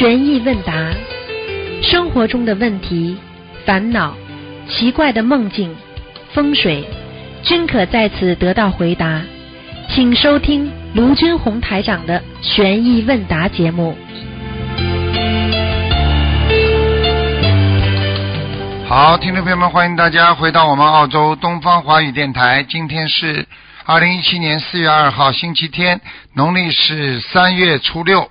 悬疑问答，生活中的问题、烦恼、奇怪的梦境、风水，均可在此得到回答。请收听卢军红台长的悬疑问答节目。好，听众朋友们，欢迎大家回到我们澳洲东方华语电台。今天是二零一七年四月二号，星期天，农历是三月初六。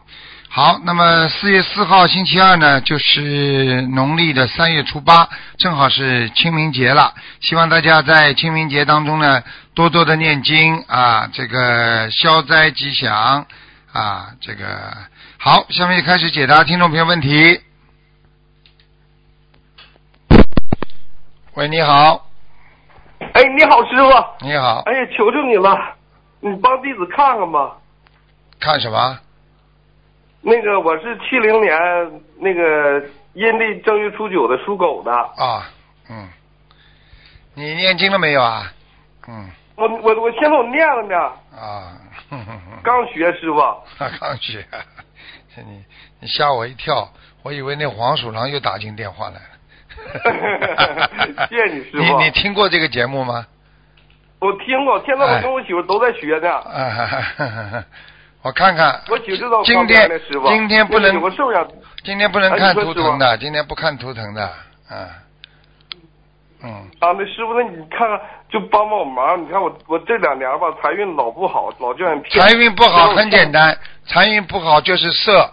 好，那么四月四号星期二呢，就是农历的三月初八，正好是清明节了。希望大家在清明节当中呢，多多的念经啊，这个消灾吉祥啊，这个好。下面就开始解答听众朋友问题。喂，你好，哎，你好，师傅。你好，哎呀，求求你了，你帮弟子看看吧。看什么？那个我是七零年那个阴历正月初九的属狗的。啊，嗯，你念经了没有啊？嗯，我我我现在我念了呢，啊，刚学师傅。刚学，你你吓我一跳，我以为那黄鼠狼又打进电话来了。谢谢你师 傅你你听过这个节目吗？我听过，现在我跟我媳妇都在学呢。啊哈哈哈哈！我看看，我媳妇知道今天。今天不能。今天不能哎看图腾的，今天不看图腾的，嗯嗯，啊，那师傅，那你看看，就帮帮我忙。你看我我这两年吧，财运老不好，老叫人骗。财运不好很简单。单，财运不好就是色。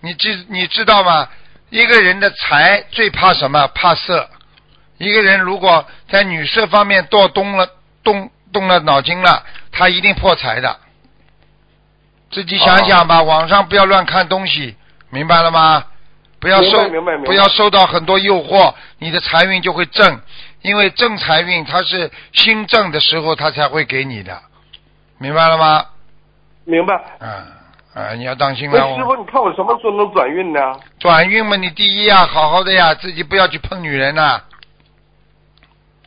你知你知道吗？一个人的财最怕什么？怕色。一个人如果在女色方面多动了动动了脑筋了，他一定破财的。自己想想吧，网上不要乱看东西，明白了吗？不要受不要受到很多诱惑，你的财运就会正。因为正财运它是新正的时候，它才会给你的，明白了吗？明白。啊啊，你要当心了。那师傅，你看我什么时候能转运呢？转运嘛，你第一呀，好好的呀，自己不要去碰女人呐、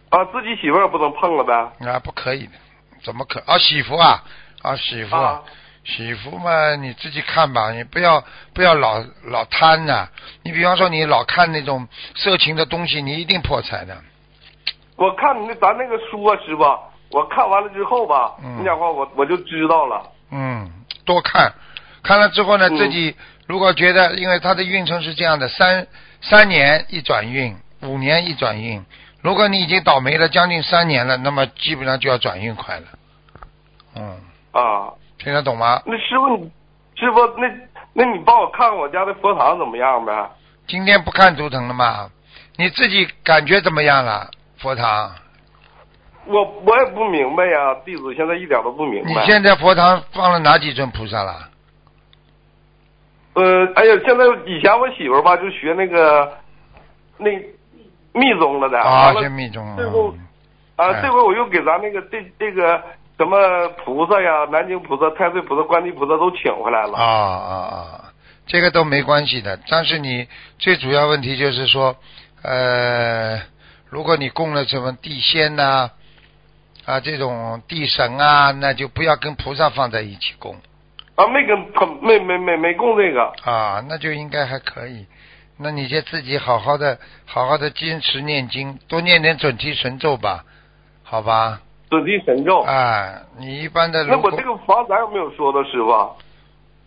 啊，自己媳妇儿不能碰了呗。啊，不可以的，怎么可？啊，媳妇啊，啊，媳妇，啊媳妇嘛，你自己看吧，你不要不要老老贪呐、你比方说，你老看那种色情的东西，你一定破财的。我看你那咱那个书啊，师傅，我看完了之后吧，嗯你讲话我我就知道了。嗯，多看，看了之后呢，嗯自己如果觉得，因为他的运程是这样的，三三年一转运，五年一转运。如果你已经倒霉了将近三年了，那么基本上就要转运快了。嗯，啊，听得懂吗？那师傅你，师傅那那你帮我看看我家的佛堂怎么样呗？今天不看图腾了吗？你自己感觉怎么样了？佛堂，我我也不明白呀，弟子现在一点都不明白你。现在佛堂放了哪几尊菩萨了？呃，哎呀，现在以前我媳妇儿吧就学那个那密宗了的，啊，完了这密宗。这不嗯啊，哎这回我又给咱那个这这个什么菩萨呀，南京菩萨、太岁菩萨、观音菩萨都请回来了。啊啊啊，这个都没关系的。但是你最主要问题就是说，呃，如果你供了什么地仙呐、啊，这种地神啊，那就不要跟菩萨放在一起供啊，没跟没没没没供这个。啊，那就应该还可以。那你就自己好好的、好好的坚持念经，多念点准提神咒吧，好吧？准提神咒。啊，你一般的那我这个房子还有没有说的师傅？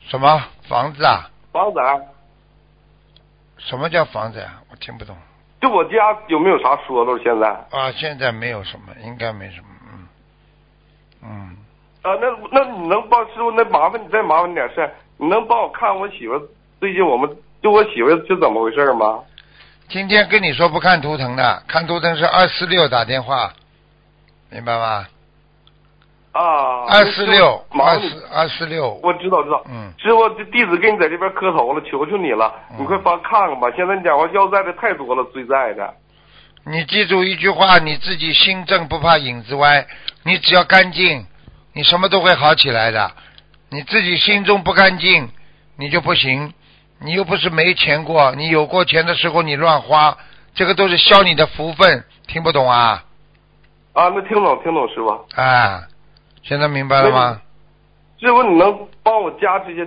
什么房子啊？房子啊什么叫房子啊？我听不懂。就我家有没有啥说的？现在啊，现在没有什么，应该没什么，嗯，嗯，啊，那那你能帮师傅？那麻烦你再麻烦你点事儿，你能帮我看我媳妇最近我们就我媳妇儿是怎么回事吗？今天跟你说不看图腾的，看图腾是二四六打电话，明白吗？啊，二四六，二四二四六，我知道知道。嗯师傅，这弟子给你在这边磕头了，求求你了，嗯你快帮看看吧。现在你讲话要债的太多了，追债的。你记住一句话，你自己心正不怕影子歪，你只要干净，你什么都会好起来的。你自己心中不干净，你就不行。你又不是没钱过，你有过钱的时候你乱花，这个都是消你的福分，听不懂啊？啊，那听懂听懂，师傅。啊，现在明白了吗？师傅，你能帮我加这些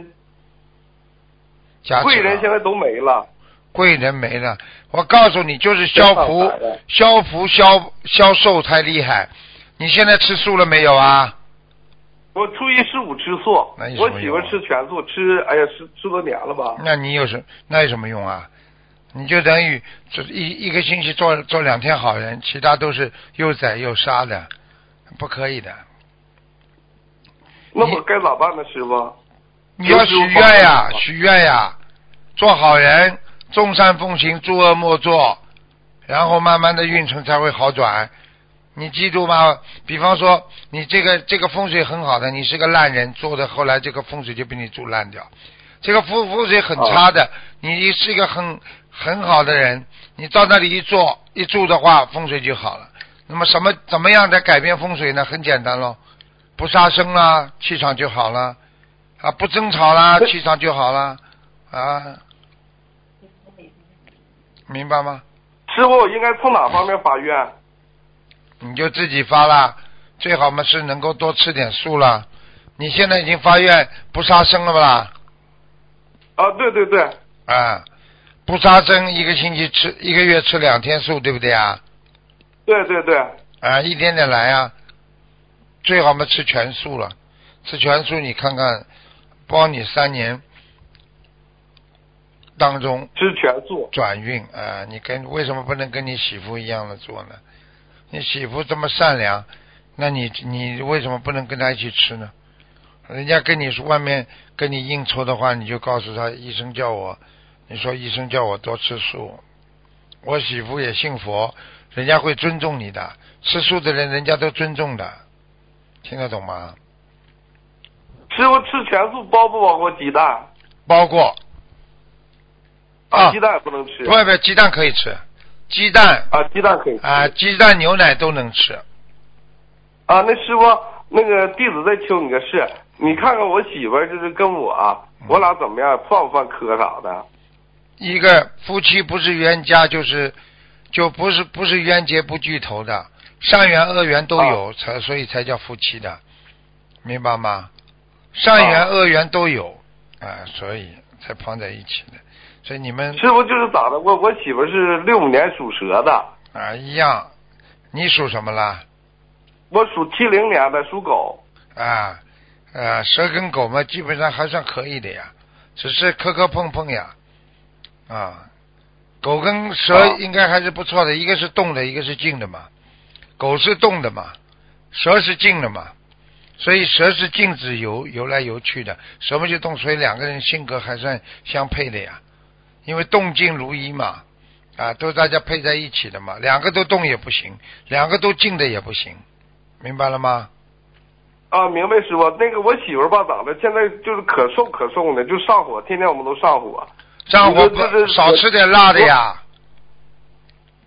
加贵人现在都没了。贵人没了，我告诉你，就是消福 消福、消消瘦太厉害。你现在吃素了没有啊？我初一十五吃素我媳妇吃全素，吃哎呀十十多年了吧。那你有什那有什么用啊？你就等于这一一个星期做做两天好人，其他都是又宰又杀的，不可以的。那我该咋办呢，师傅？你要许愿呀，许愿呀，做好人，众善奉行，诸恶莫作，然后慢慢的运程才会好转。你记住吗？比方说，你这个这个风水很好的，你是个烂人，做的后来这个风水就被你做烂掉。这个风风水很差的，你是一个很很好的人，你到那里一坐一住的话，风水就好了。那么什么怎么样来改变风水呢？很简单喽，不杀生啦，气场就好了。啊，不争吵啦，气场就好了啊，明白吗？师傅，我应该从哪方面发愿？你就自己发啦，最好嘛是能够多吃点素啦。你现在已经发愿不杀生了吧？啊，对对对，啊，不杀生，一个星期吃一个月吃两天素，对不对啊？对对对，啊，一点点来啊，最好嘛吃全素了，吃全素你看看，帮你三年当中吃全素。转运啊！你跟为什么不能跟你媳妇一样的做呢？你媳妇这么善良，那你你为什么不能跟她一起吃呢？人家跟你说外面跟你应酬的话，你就告诉他医生叫我，你说医生叫我多吃素，我媳妇也信佛，人家会尊重你的，吃素的人人家都尊重的，听得懂吗？师傅吃全素包不包括鸡蛋？包括啊鸡蛋不能吃。不不，鸡蛋可以吃，鸡蛋啊，鸡蛋可以吃。啊，鸡蛋牛奶都能吃。啊，那师傅，那个弟子再求你个事，你看看我媳妇儿就是跟我啊，我俩怎么样，犯不犯科啥的？一个夫妻不是冤家，就是就不是不是冤结不聚头的，善缘恶缘都有，才所以才叫夫妻的，明白吗？善缘啊恶缘都有啊，所以才放在一起的。所以你们师傅就是咋的？我我媳妇是六五年属蛇的，啊一样，你属什么了？我属七零年的，属狗。啊啊，蛇跟狗嘛，基本上还算可以的呀，只是磕磕碰碰呀，啊，狗跟蛇啊。应该还是不错的，一个是动的，一个是静的嘛，狗是动的嘛，蛇是静的嘛，所以蛇是静止游游来游去的，什么就动，所以两个人性格还算相配的呀，因为动静如一嘛，啊，都大家配在一起的嘛，两个都动也不行，两个都静的也不行，明白了吗？啊，明白师傅。那个我媳妇儿吧，咋的？现在就是可瘦可瘦的，就上火，天天我们都上火，上火不这这少吃点辣的呀，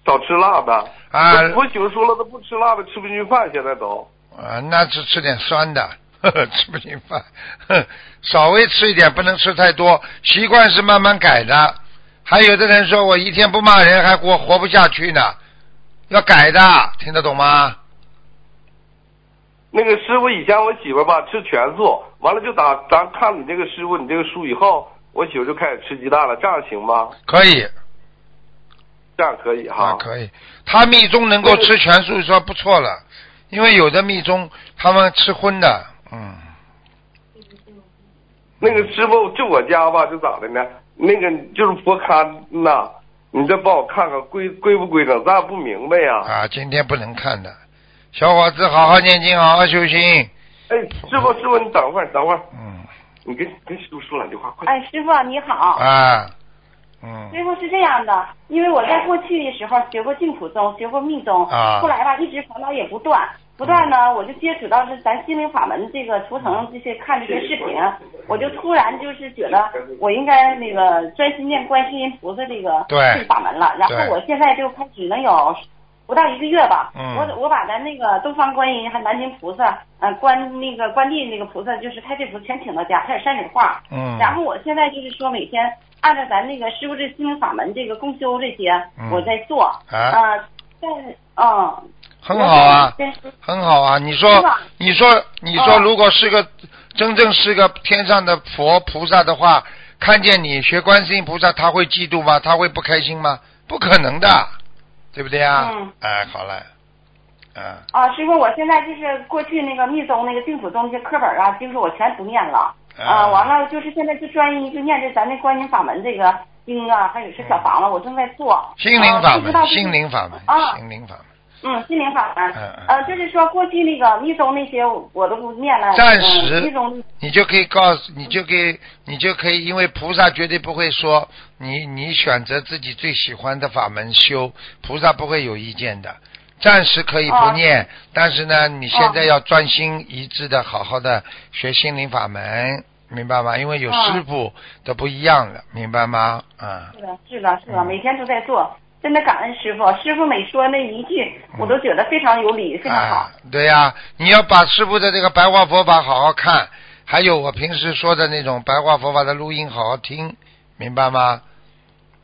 少吃辣的。啊我我媳妇说了，她不吃辣的，吃不进去饭，现在都。啊，那是吃点酸的，呵 呵吃不进饭，呵稍微吃一点，不能吃太多。习惯是慢慢改的。还有的人说我一天不骂人还活活不下去呢，要改的，听得懂吗？那个师傅以前我媳妇吧吃全素，完了就打咱看你这个师傅你这个书以后，我媳妇就开始吃鸡蛋了，这样行吗？可以这样可以哈。啊，可以。他密宗能够吃全素，说不错了，因为有的密宗他们吃荤的，嗯，那个师傅就我家吧，就咋的呢？那个就是佛龛呐，你再帮我看看规规不规整，咱也不明白呀。啊，今天不能看的。小伙子，好好念经，好好修心，哎，师傅师傅，你等会儿等会儿，嗯，你跟跟师傅说两句话，快。哎，师傅你好。啊，嗯。师傅是这样的，因为我在过去的时候学过净土宗，学过密宗，啊后来吧一直烦恼也不断，不断呢，我就接触到是咱心灵法门这个图腾这些看这些视频，我就突然就是觉得我应该那个专心念观世音菩萨这个这个法门了，然后我现在就开始能有。不到一个月吧，嗯我我把咱那个东方观音还南京菩萨，呃，观那个观地那个菩萨，就是太岁菩萨全请到家，开始山水画，嗯然后我现在就是说每天按照咱那个师傅这心灵法门这个共修这些，嗯我在做，啊呃，但嗯，很好啊很好啊！你说，你说，你说，哦如果是个真正是个天上的佛菩萨的话，看见你学观世音菩萨，他会嫉妒吗？他会不开心吗？不可能的，对不对啊？嗯哎，好了，嗯，啊，师傅，我现在就是过去那个密宗那个净土宗那些课本啊，经书我全不念了。啊，完了就是现在就专一就念这咱那观音法门这个经啊，还有是小房子，我正在做。心灵法门，心灵法门，啊心灵法门。嗯，心灵法门。嗯嗯呃，就是说过去那个密宗那些我都不念了。暂时嗯密宗你就可以告诉，你就可以，你就可以，因为菩萨绝对不会说你你选择自己最喜欢的法门修，菩萨不会有意见的。暂时可以不念，但是呢，你现在要专心一致的，好好的学心灵法门，明白吗？因为有哦师傅都不一样的，明白吗？啊、是的，是的，是的，嗯每天都在做，真的感恩师傅。师傅每说那一句，我都觉得非常有理，非常好啊。，对呀、你要把师傅的这个白话佛法好好看，还有我平时说的那种白话佛法的录音好好听，明白吗？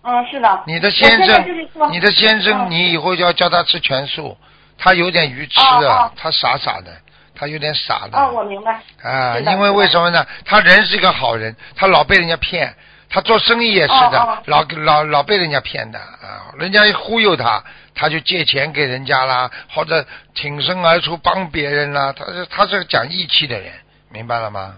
嗯，是的。你的先生，你的先生，嗯你以后就要叫他吃全素，他有点愚痴啊他傻傻的，他有点傻的。啊，我明白。啊，因为为什么呢？他人是一个好人，他老被人家骗，他做生意也是的，哦哦老老老被人家骗的啊，人家一忽悠他，他就借钱给人家啦，或者挺身而出帮别人啦，他是他是讲义气的人，明白了吗？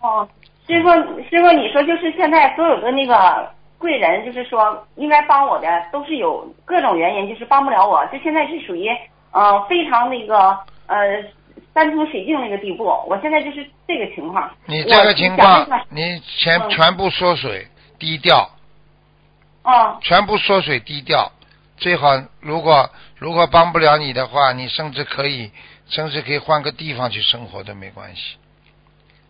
哦，师傅，师傅，你说就是现在所有的那个贵人，就是说应该帮我的，都是有各种原因，就是帮不了我，就现在是属于呃非常那个呃山穷水尽那个地步，我现在就是这个情况。你这个情况你全嗯全部缩水，低调，哦。全部缩水低调，最好如果如果帮不了你的话，你甚至可以甚至可以换个地方去生活都没关系。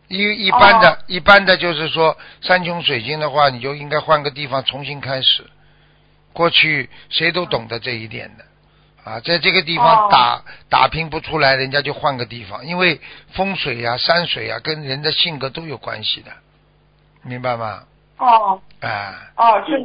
一一般的、哦。一般的就是说山穷水尽的话，你就应该换个地方重新开始。过去谁都懂得这一点的。啊，在这个地方哦。打、打拼不出来，人家就换个地方，因为风水呀、山水呀、跟人的性格都有关系的，明白吗？哦啊。哦是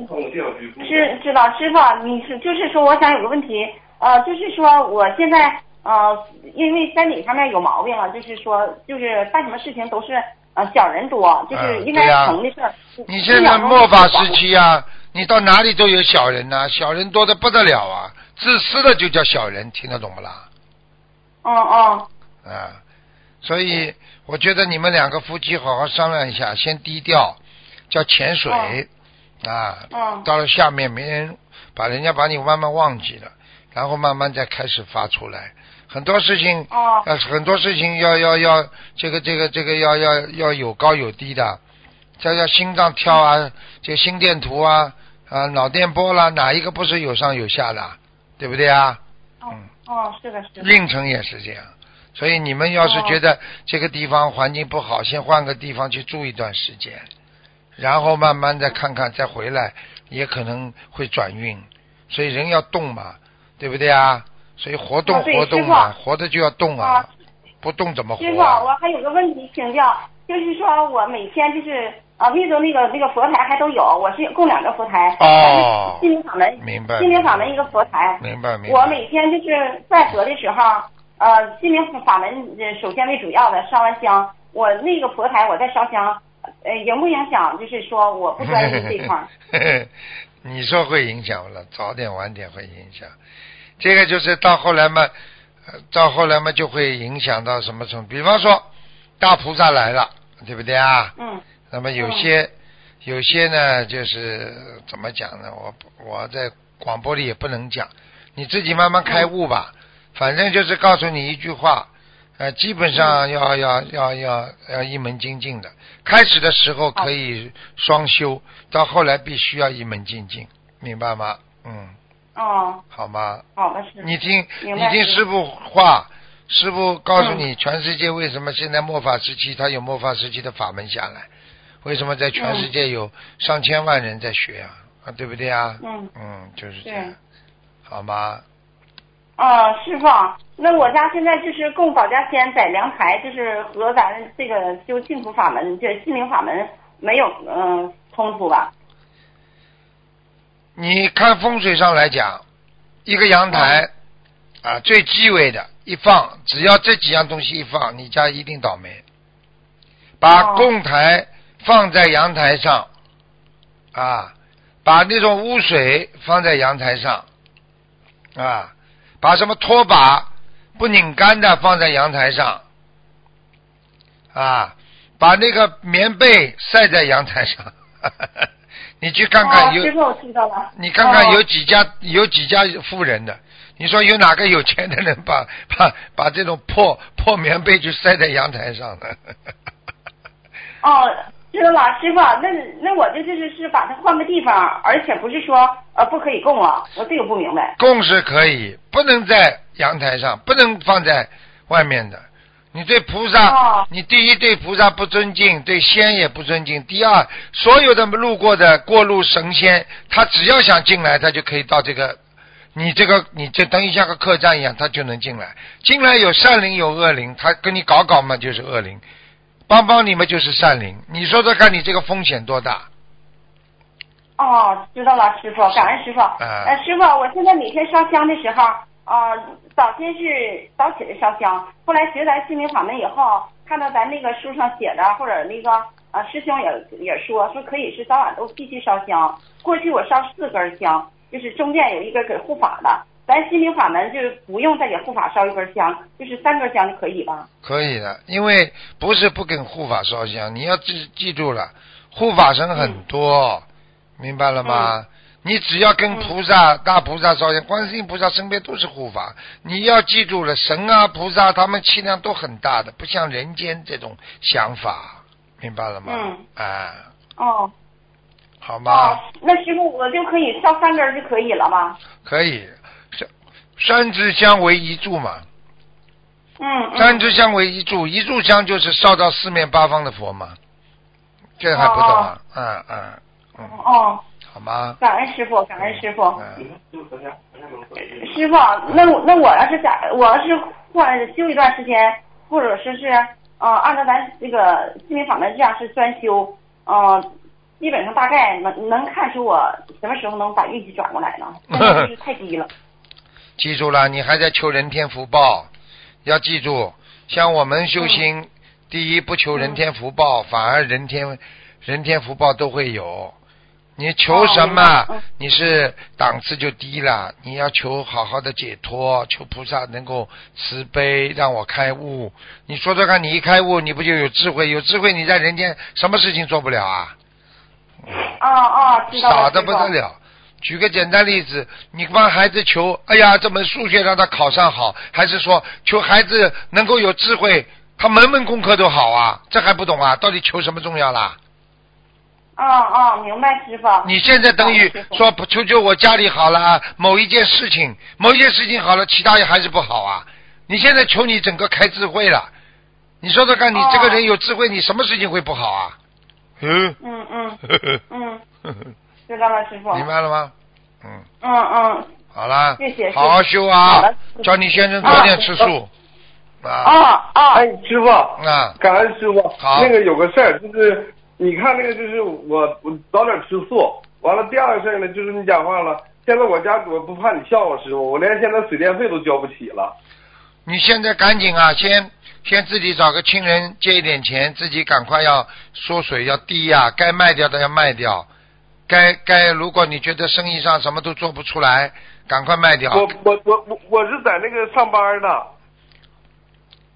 是知道师傅，你是就是说我想有个问题，呃，就是说我现在呃因为身体上面有毛病了，就是说就是办什么事情都是呃小人多，就是应该嗯对呀成的事儿。你现在末法时期啊，你到哪里都有小人呐、小人多的不得了啊，自私的就叫小人，听得懂不啦？嗯嗯啊，所以我觉得你们两个夫妻好好商量一下，先低调，叫潜水，啊，嗯到了下面没人把人家把你慢慢忘记了，然后慢慢再开始发出来。很多事情，哦呃，很多事情要要要这个这个这个要要要有高有低的，这要心脏跳啊，这个心电图啊啊脑电波啦，哪一个不是有上有下的，对不对啊？嗯。哦是的是的。运程也是这样，所以你们要是觉得这个地方环境不好，先换个地方去住一段时间，然后慢慢再看看，再回来也可能会转运。所以人要动嘛，对不对啊？所以活动活动嘛，活着就要动啊啊，不动怎么活师傅？我还有个问题请教，就是说我每天就是啊，密宗那个那个佛台还都有，我是供两个佛台，哦心灵法门，明白心灵法门一个佛台，明白明白。我每天就是拜佛的时候，呃，心灵法门呃首先为主要的烧完香，我那个佛台我在烧香，呃，影不影响？就是说我不专业这块儿。你说会影响了，早点晚点会影响。这个就是到后来嘛，呃到后来嘛就会影响到什么程度？比方说大菩萨来了，对不对啊？嗯那么有些、有些呢，就是怎么讲呢？我我在广播里也不能讲，你自己慢慢开悟吧。反正就是告诉你一句话，呃，基本上要要要要要一门精进的。开始的时候可以双修，到后来必须要一门精进，明白吗？嗯，哦，好吗？好的是。你听，你听师傅话，师傅告诉你，全世界为什么现在末法时期，他有末法时期的法门下来？为什么在全世界有上千万人在学啊？啊，对不对啊？嗯嗯，就是这对样，好吗？呃，师傅，那我家现在就是供保家仙在阳台，就是和咱这个修净土法门，这心灵法门没有嗯、呃冲突吧？你看风水上来讲，一个阳台啊，最忌讳的一放，只要这几样东西一放，你家一定倒霉。把哦供台放在阳台上，啊，把那种污水放在阳台上，啊，把什么拖把不拧干的放在阳台上，啊，把那个棉被晒在阳台上。你去看看有。你看看哦有几家有几家富人的，你说有哪个有钱的人把把把这种破破棉被就晒在阳台上的？哦，知道了，师傅，那那我这就是是把它换个地方，而且不是说呃不可以供啊，我这个不明白。供是可以，不能在阳台上，不能放在外面的。你对菩萨，哦你第一对菩萨不尊敬，对仙也不尊敬。第二，所有的路过的过路神仙，他只要想进来，他就可以到这个，你这个你这等于像个客栈一样，他就能进来。进来有善灵有恶灵，他跟你搞搞嘛就是恶灵，帮帮你们就是善灵。你说说看，你这个风险多大？哦，知道了，师傅，感恩师傅。啊呃，师傅，我现在每天烧香的时候，呃，早先是早起来烧香，后来学咱心灵法门以后，看到咱那个书上写的，或者那个呃师兄也也说说可以是早晚都必须烧香。过去我烧四根香，就是中间有一根给护法的。咱心灵法门就是不用再给护法烧一根香，就是三根香就可以吧？可以的，因为不是不跟护法烧香，你要记记住了，护法神很多，明白了吗？你只要跟菩萨、大菩萨烧香，观世音菩萨身边都是护法，你要记住了，神啊菩萨他们气量都很大的，不像人间这种想法，明白了吗？嗯啊，哦好吗？哦，那师傅我就可以烧三根就可以了吗？可以，三三支香为一柱嘛，嗯嗯。三支香为一柱，一柱香就是烧到四面八方的佛嘛，这还不懂啊？嗯嗯嗯，哦，好吗？感恩师傅，感恩师傅。嗯，师傅，那我那我要是想，我要是换修一段时间，或者说是呃，按照咱这个心灵法门这样是专修，呃，基本上大概能能看出我什么时候能把运气转过来呢？太低了。记住了，你还在求人天福报，要记住，像我们修心，第一不求人天福报，反而人天人天福报都会有。你求什么，你是档次就低了。你要求好好的解脱，求菩萨能够慈悲，让我开悟。你说说看，你一开悟，你不就有智慧？有智慧，你在人间什么事情做不了啊？啊啊，知道了。傻的不得了。举个简单例子，你帮孩子求，哎呀，这门数学让他考上好，还是说求孩子能够有智慧，他门门功课都好啊？这还不懂啊？到底求什么重要啦？哦哦，明白师傅。你现在等于说不求求我家里好了，某一件事情，某一件事情好了，其他也还是不好啊？你现在求你整个开智慧了，你说说看，你这个人有智慧，你什么事情会不好啊？嗯，嗯嗯 嗯，知道了，师傅。明白了吗？嗯。嗯嗯。好啦，谢谢好好修啊的，叫你先生早点吃素啊啊啊哎，师傅，啊，感恩师傅。好那个有个事儿，就是你看那个，就是我我早点吃素。完了，第二个事儿呢，就是你讲话了。现在我家我不怕你笑话师傅，我连现在水电费都交不起了。你现在赶紧啊，先先自己找个亲人借一点钱，自己赶快要缩水要低呀、该卖掉的要卖掉，该该如果你觉得生意上什么都做不出来，赶快卖掉。我我我我我是在那个上班呢。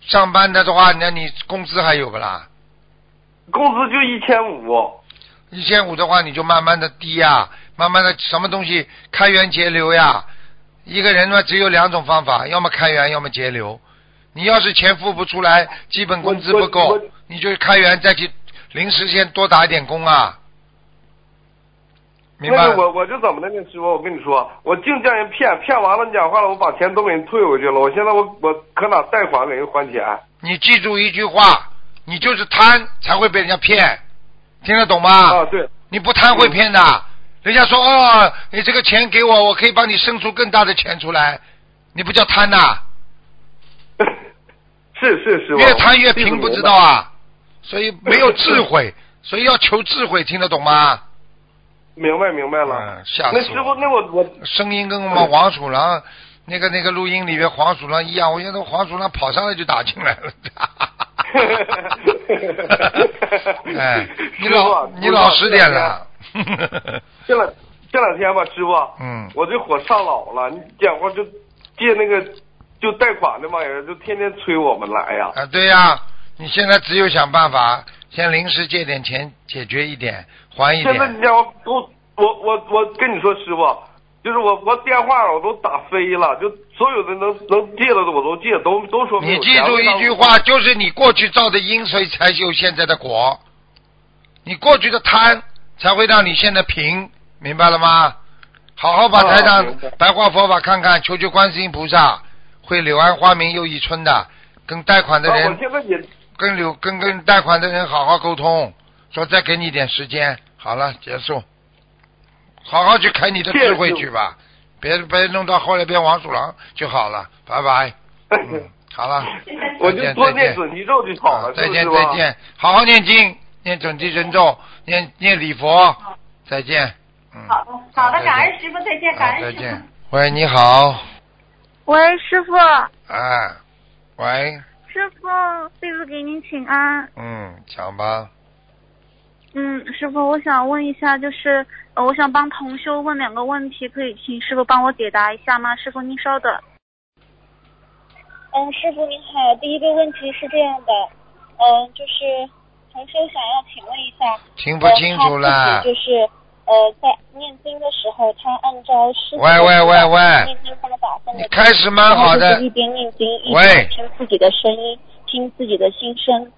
上班的的话，那你工资还有不啦？工资就一千五。一千五的话，你就慢慢的低呀、慢慢的什么东西开源节流呀。一个人呢，只有两种方法，要么开源，要么节流。你要是钱付不出来，基本工资不够，你就开源再去临时先多打一点工啊。明白那？个我我就怎么的呢，师傅，我跟你说，我净叫人骗，骗完了你讲话了，我把钱都给人退回去了。我现在我我可哪贷款给人还钱？你记住一句话，你就是贪才会被人家骗，听得懂吗？啊，对，你不贪会骗的。人家说哦，你这个钱给我，我可以帮你生出更大的钱出来，你不叫贪呐、是 是是。越贪越贫，不知道啊？啊？所以没有智慧，所以要求智慧，听得懂吗？明白明白了。嗯，吓死那师傅，那我我声音跟我们黄鼠狼 那个那个录音里面黄鼠狼一样，我现在黄鼠狼跑上来就打进来了。哎，你老师傅你老实点了。这两这两天吧，师傅，嗯，我这火上老了，你讲话就借那个就贷款的玩意儿，就天天催我们来呀。啊，对呀、你现在只有想办法，先临时借点钱解决一点，还一点。现在你讲话都我我我跟你说，师傅，就是我我电话我都打飞了，就所有的能能借的我都借，都都说你记住一句话，就是你过去造的因，所以才有现在的果。你过去的贪，才会让你现在贫，明白了吗？好好把台啊上白白话佛法看看，求求观世音菩萨，会柳暗花明又一村的。跟贷款的人，跟柳跟跟贷款的人好好沟通，说再给你一点时间，好了，结束。好好去开你的智慧去吧，别别弄到后来变王鼠狼就好了，拜拜。嗯，好了，我再见就多念再见准提咒就好了，啊再见再见，好好念经，念准提神咒，念念礼佛，再见。嗯，好的好的，感恩师傅，再见，感恩师傅。再见。喂，你好，喂，师傅，哎，喂，师傅，弟子给您请安。嗯，讲吧，嗯，师傅，我想问一下，就是呃，我想帮同修问两个问题，可以请师傅帮我解答一下吗？师傅，您稍等。嗯，师傅您好，第一个问题是这样的，嗯，就是同修想要请问一下，听不清楚了就是呃，在念经的时候，他按照师傅喂喂喂喂念经方法分的开始蛮好的一边念经一边听自己的声音，听自己的心声。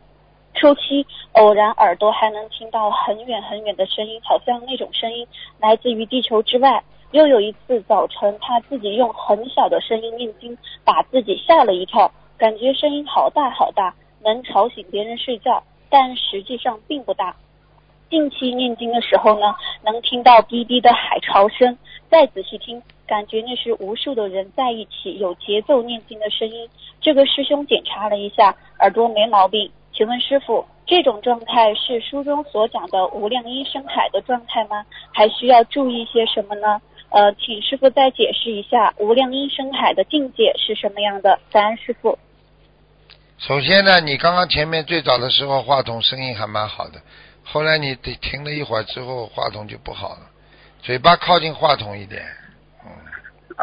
初期偶然耳朵还能听到很远很远的声音，好像那种声音来自于地球之外。又有一次早晨，他自己用很小的声音念经，把自己吓了一跳，感觉声音好大好大，能吵醒别人睡觉，但实际上并不大。近期念经的时候呢，能听到滴滴的海潮声，再仔细听，感觉那是无数的人在一起有节奏念经的声音。这个师兄检查了一下，耳朵没毛病。请问师傅，这种状态是书中所讲的无量音声海的状态吗？还需要注意些什么呢？呃，请师傅再解释一下无量音声海的境界是什么样的？感恩师傅。首先呢，你刚刚前面最早的时候话筒声音还蛮好的，后来你得停了一会儿之后，话筒就不好了，嘴巴靠近话筒一点，嗯，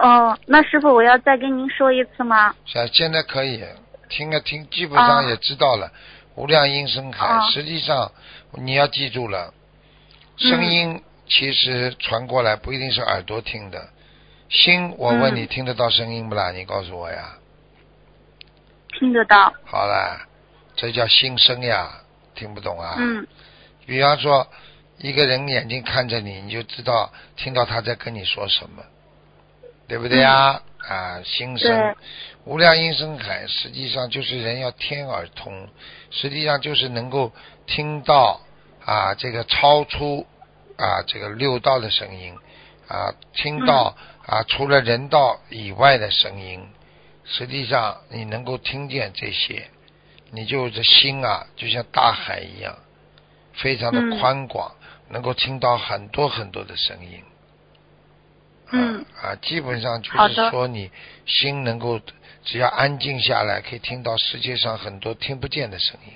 哦，那师傅我要再跟您说一次吗？现现在可以听啊听，基本上啊也知道了。无量音声海，啊实际上你要记住了，嗯声音其实传过来不一定是耳朵听的，心，我问你嗯听得到声音不啦？你告诉我呀。听得到。好了，这叫心声呀，听不懂啊？嗯比方说，一个人眼睛看着你，你就知道听到他在跟你说什么，对不对呀？啊，心声，无量音声海，实际上就是人要天耳通，实际上就是能够听到啊这个超出啊这个六道的声音啊，听到啊除了人道以外的声音，实际上你能够听见这些，你就这心啊就像大海一样。非常的嗯宽广，能够听到很多很多的声音。嗯啊啊，基本上就是说你心能够只要安静下来，可以听到世界上很多听不见的声音。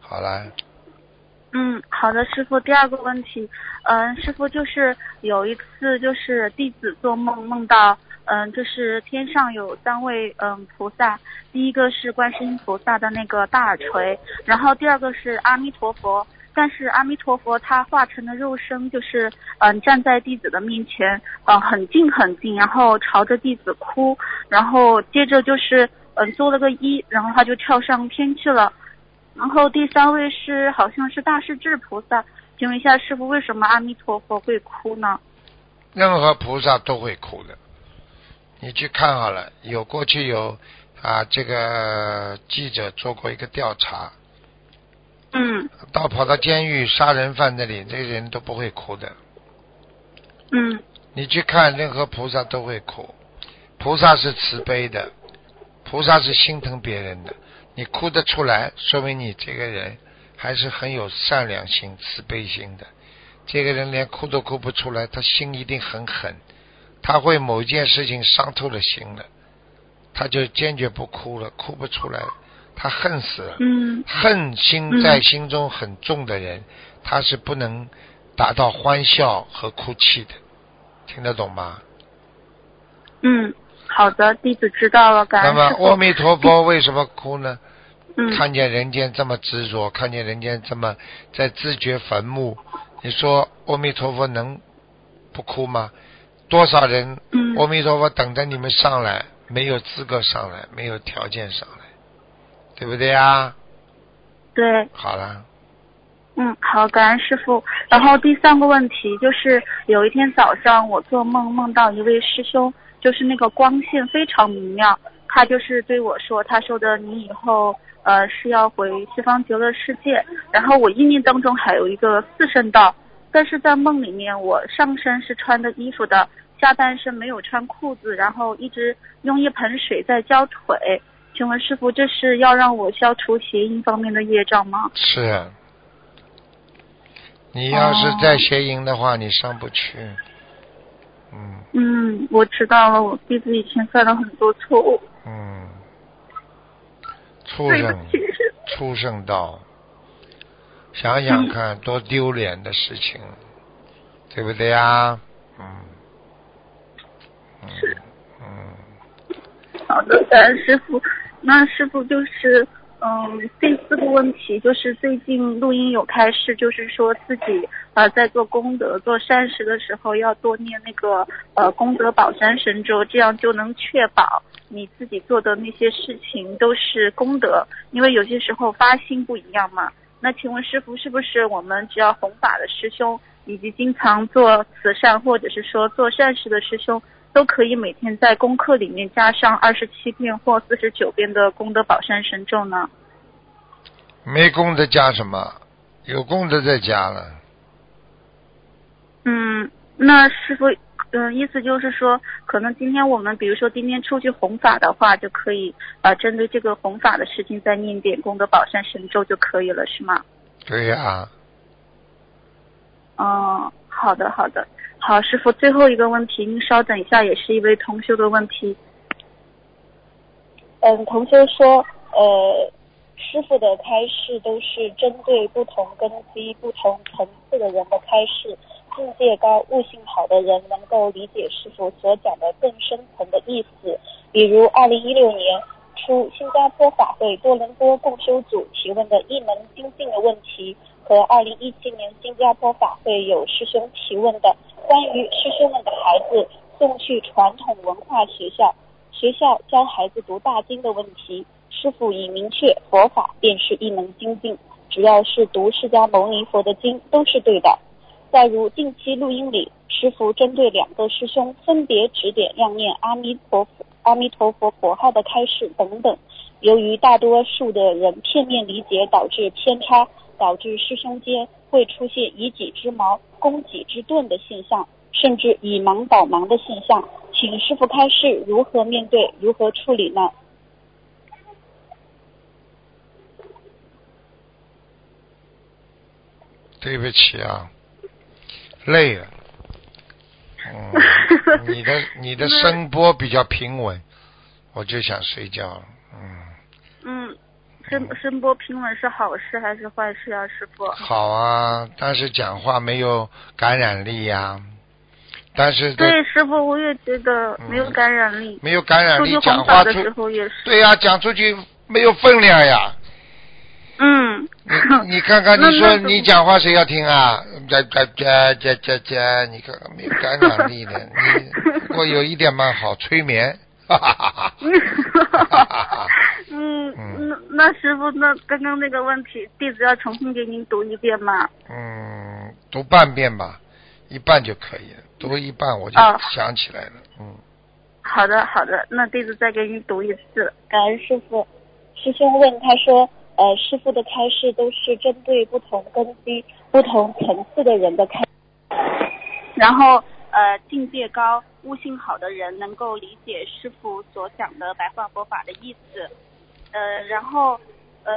好了，嗯，好的，师傅。第二个问题，嗯，师傅就是有一次就是弟子做梦梦到，嗯，就是天上有三位嗯菩萨，第一个是观世音菩萨的那个大耳垂，然后第二个是阿弥陀佛。但是阿弥陀佛他化成的肉身就是嗯站在弟子的面前，嗯很近很近，然后朝着弟子哭，然后接着就是嗯做了个揖，然后他就跳上天去了。然后第三位是好像是大势至菩萨，请问一下师傅，为什么阿弥陀佛会哭呢？任何菩萨都会哭的。你去看好了，有过去有啊，这个记者做过一个调查，嗯到跑到监狱杀人犯那里，这些人都不会哭的。嗯你去看，任何菩萨都会哭。菩萨是慈悲的，菩萨是心疼别人的。你哭得出来，说明你这个人还是很有善良心、慈悲心的。这个人连哭都哭不出来，他心一定很狠，他会某件事情伤透了心了，他就坚决不哭了，哭不出来，他恨死了。嗯恨心在心中很重的人，他是不能达到欢笑和哭泣的，听得懂吗？嗯，好的，弟子知道了，感那么。阿弥陀佛为什么哭呢？嗯看见人间这么执着，看见人间这么在自掘坟墓，你说阿弥陀佛能不哭吗？多少人嗯阿弥陀佛等着你们上来，没有资格上来，没有条件上来，对不对呀？对，好了，嗯，好，感恩师傅。然后第三个问题就是，有一天早上我做梦梦到一位师兄，就是那个光线非常明亮，他就是对我说，他说的你以后呃是要回西方极乐世界，然后我意念当中还有一个四圣道，但是在梦里面我上身是穿的衣服的，下半身没有穿裤子，然后一直用一盆水在浇腿。请问师傅，这是要让我消除邪淫方面的业障吗？是。你要是再邪淫的话，你上不去。嗯嗯，我知道了，我弟子以前犯了很多错误，嗯，畜生畜生道，想想看，多丢脸的事情，对不对呀？嗯嗯嗯，好的，感恩师傅。那师傅就是，嗯，第四个问题就是最近录音有开示，就是说自己呃在做功德、做善事的时候要多念那个呃功德宝山神咒，这样就能确保你自己做的那些事情都是功德，因为有些时候发心不一样嘛。那请问师傅，是不是我们只要弘法的师兄，以及经常做慈善或者是说做善事的师兄，都可以每天在功课里面加上二十七遍或四十九遍的功德宝山神咒呢？没功德加什么？有功德再加了。嗯，那师傅，嗯，意思就是说，可能今天我们比如说今天出去弘法的话，就可以呃针对这个弘法的事情再念点功德宝山神咒就可以了，是吗？对呀、哦，好的好的，好，师傅，最后一个问题，您稍等一下，也是一位同修的问题。嗯，同修说，呃，师傅的开示都是针对不同根基、不同层次的人的开示，境界高、悟性好的人能够理解师傅所讲的更深层的意思。比如，二零一六年初新加坡法会多伦多共修组提问的一门精进的问题，和二零一七年新加坡法会有师兄提问的关于师兄们的孩子送去传统文化学校。学校教孩子读大经的问题，师傅已明确佛法便是一门精进，只要是读释迦牟尼佛的经都是对的。再如近期录音里，师傅针对两个师兄分别指点亮念阿弥陀佛、阿弥陀佛佛号的开示等等，由于大多数的人片面理解导致偏差，导致师兄间会出现以己之矛攻己之盾的现象，甚至以盲导盲的现象。请师傅开示如何面对，如何处理呢？对不起啊，累了。嗯，你的你的声波比较平稳，我就想睡觉了。嗯，嗯，声声波平稳是好事还是坏事啊，师傅？好啊，但是讲话没有感染力呀、但是对，师傅，我也觉得没有感染力。没有感染，力讲话的时候也是。对呀、讲出去没有分量呀。嗯。你你看看，你说你讲话谁要听啊？这这这这这这，你看看没有感染力的。你不过有一点蛮好，催眠。哈哈哈哈嗯，嗯那那师傅，那刚刚那个问题，弟子要重新给您读一遍吗？嗯，读半遍吧，一半就可以了。读一半我就哦想起来了。嗯，好的，好的，那弟子再给您读一次。感恩师傅。师兄问他说，呃，师傅的开示都是针对不同根基、不同层次的人的开。然后呃，境界高、悟性好的人能够理解师傅所讲的白话佛法的意思。呃，然后呃，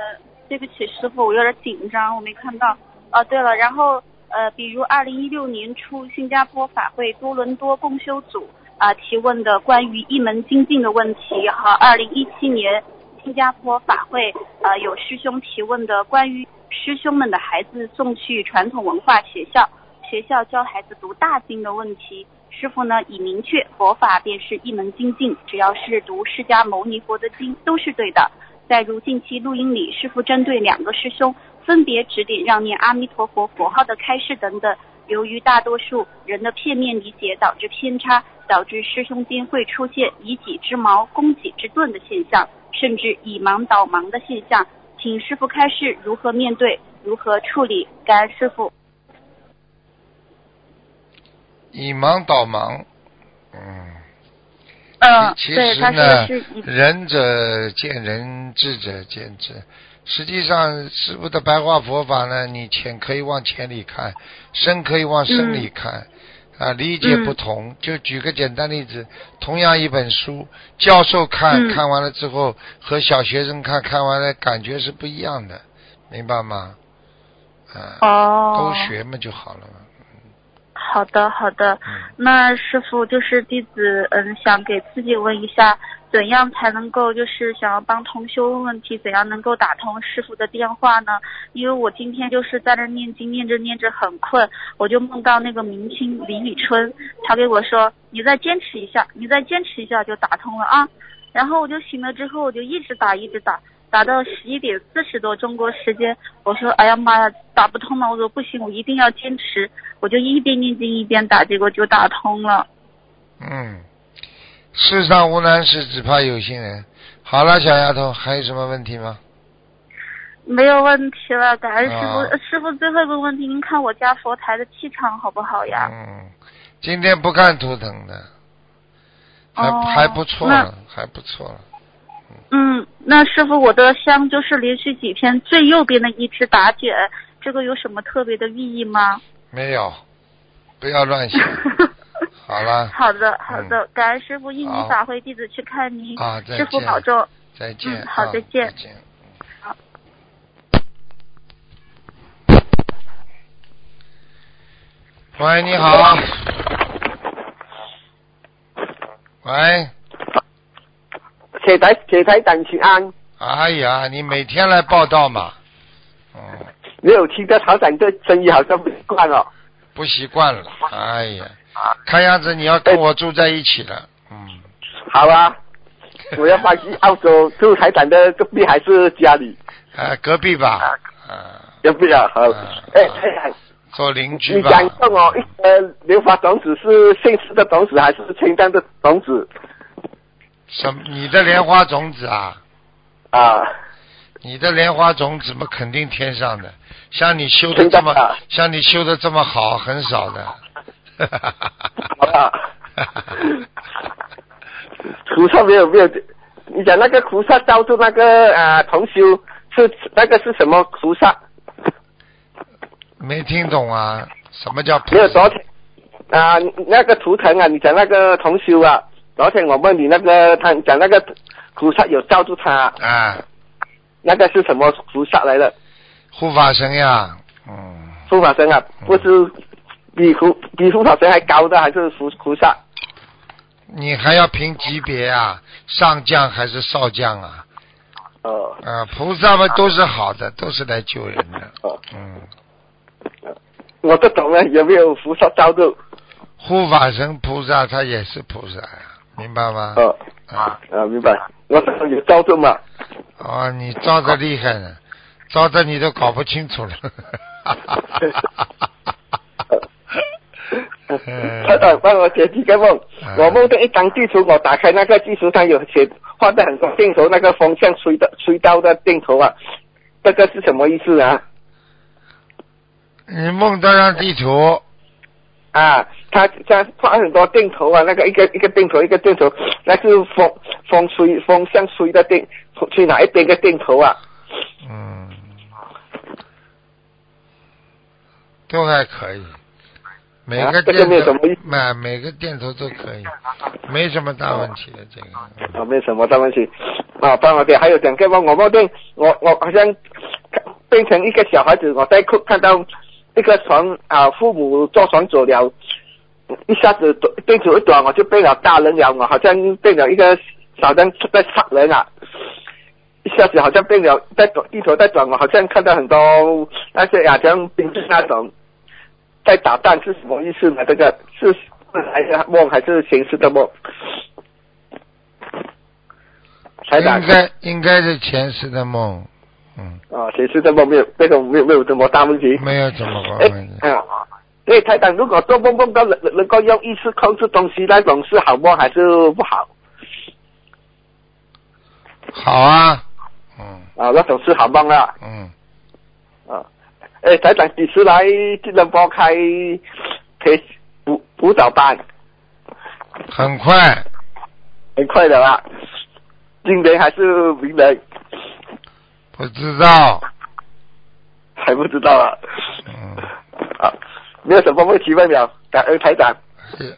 对不起师傅，我有点紧张，我没看到。哦，对了，然后呃，比如二零一六年初新加坡法会多伦多共修组啊、提问的关于一门精进的问题，和二零一七年新加坡法会呃有师兄提问的关于师兄们的孩子送去传统文化学校。学校教孩子读大经的问题。师傅呢已明确，佛法便是一门精进，只要是读释迦牟尼佛的经都是对的。在如近期录音里，师傅针对两个师兄分别指点让念阿弥陀佛佛号的开示等等。由于大多数人的片面理解导致偏差，导致师兄间会出现以己之矛攻己之盾的现象，甚至以盲导盲的现象。请师傅开示如何面对，如何处理。感恩师傅。以盲导盲，嗯，嗯，其实呢仁者见仁，智者见智。实际上，师傅的白话佛法呢，你浅可以往浅里看，深可以往深里看，啊，理解不同。就举个简单例子，同样一本书，教授看、嗯看完了之后，和小学生看看完了感觉是不一样的，明白吗？啊，哦，都学嘛就好了嘛。好的，好的。嗯。那师傅就是弟子，嗯，想给自己问一下，怎样才能够就是想要帮同修问问题，怎样能够打通师傅的电话呢？因为我今天就是在那念经，念着念着很困，我就梦到那个明星李宇春，他给我说，你再坚持一下，你再坚持一下就打通了啊。然后我就醒了之后，我就一直打，一直打。打到十一点四十多中国时间，我说哎呀妈呀，打不通了！我说不行，我一定要坚持，我就一边念经一边打，结果就打通了。嗯，世上无难事，只怕有心人。好了，小丫头，还有什么问题吗？没有问题了，感恩师傅。师傅，最后一个问题，您看我家佛台的气场好不好呀？嗯，今天不看图腾的，还、哦还不错了，还不错了。嗯，那师傅，我的香就是连续几天最右边的一只打卷，这个有什么特别的寓意吗？没有，不要乱想。好了，好的，好的，感恩师傅，印好尼法会弟子去看您，啊再师傅保重。再见。嗯好啊再见再见。好。喂，你好。喂，铁台铁台长请安，哎呀，你每天来报道嘛？嗯，没有听到台长的声音好像不习惯哦。不习惯了。哎呀，看样子你要跟我住在一起了。嗯，好啊，我要搬去澳洲，住台长的隔壁还是家里？啊，隔壁吧。啊，隔壁啊，好。啊哎哎，做邻居你吧。讲过哦，一个莲花种子是姓氏的种子还是清单的种子什么？你的莲花种子啊？啊？你的莲花种子嘛，肯定天上的。像你修的这么像你修的这么好，很少的。好吧。菩萨没有没有，你讲那个菩萨招住那个啊同修是那个是什么菩萨？没听懂啊？什么叫菩没有，萨昨天啊，那个图腾啊，你讲那个同修啊，昨天我问你那个他讲那个菩萨有罩住他，啊？那个是什么菩萨来的？护法神呀，嗯，护法神啊，不是比护比护法神还高的，还是菩菩萨？你还要评级别啊？上将还是少将啊？哦啊，菩萨们都是好的，都是来救人的。哦，嗯，我不懂了，有没有菩萨罩住？护法神菩萨他也是菩萨呀，明白吗？哦啊，啊，明白。我懂有罩住嘛？哦，你招的厉害呢，招的你都搞不清楚了。嗯台长帮我解几个梦嗯。我梦到一张地图，我打开那个地图上有写画的很多箭头，那个风向吹的吹到的箭头啊，这个是什么意思啊？你梦到张地图，啊，他他放很多镜头啊，那个一个一个镜头一个镜头，那是风风吹风向吹的镜，吹哪一边的镜头啊？嗯，都还可以。每个啊这个每每个电头都可以，没什么大问题的这个。啊，没什么大问题。啊，帮我点，还有两个梦，我梦见我我好像变成一个小孩子，我在看看到一个床啊，父母坐床走了，一下子变走一短，我就变了大人了，我好像变了一个好像在杀人啊。一下子好像变了，在转地球在转，我好像看到很多那些好像兵士那种，在打蛋是什么意思呢？这个是是还是梦还是前世的梦？应该应该是前世的梦，嗯，啊，前世的梦没有那个没有没有这么大问题。没有怎么个哎问题。啊，因为台长如果做梦梦到能能够用意识控制东西，那种是好梦还是不好？好啊，嗯啊，那种是好梦啊。嗯，啊，哎，台长几时来吉隆坡开培辅辅导班？很快，很快的啦，今年还是明年。不知道，还不知道啊。嗯，啊，没有什么问题问了，感恩台长。是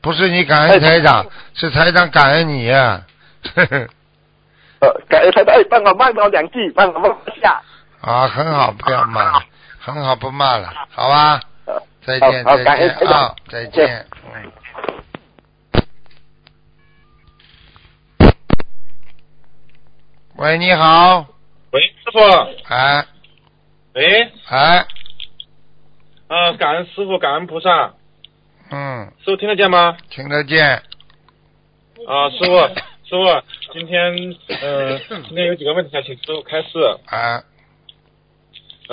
不是你感恩台长，是台长感恩你呀、呵 呵呃，感恩台长，哎，帮我骂多两句，帮我骂一下。啊，很好，不要骂了，很好，不骂了，好吧？呃再见，再见啊，再见。嗯。喂，你好，喂，师傅，哎喂，哎，啊，感恩师傅，感恩菩萨，嗯，师傅听得见吗？听得见，啊，师傅，师傅，今天，嗯、今天有几个问题想请师傅开示。啊，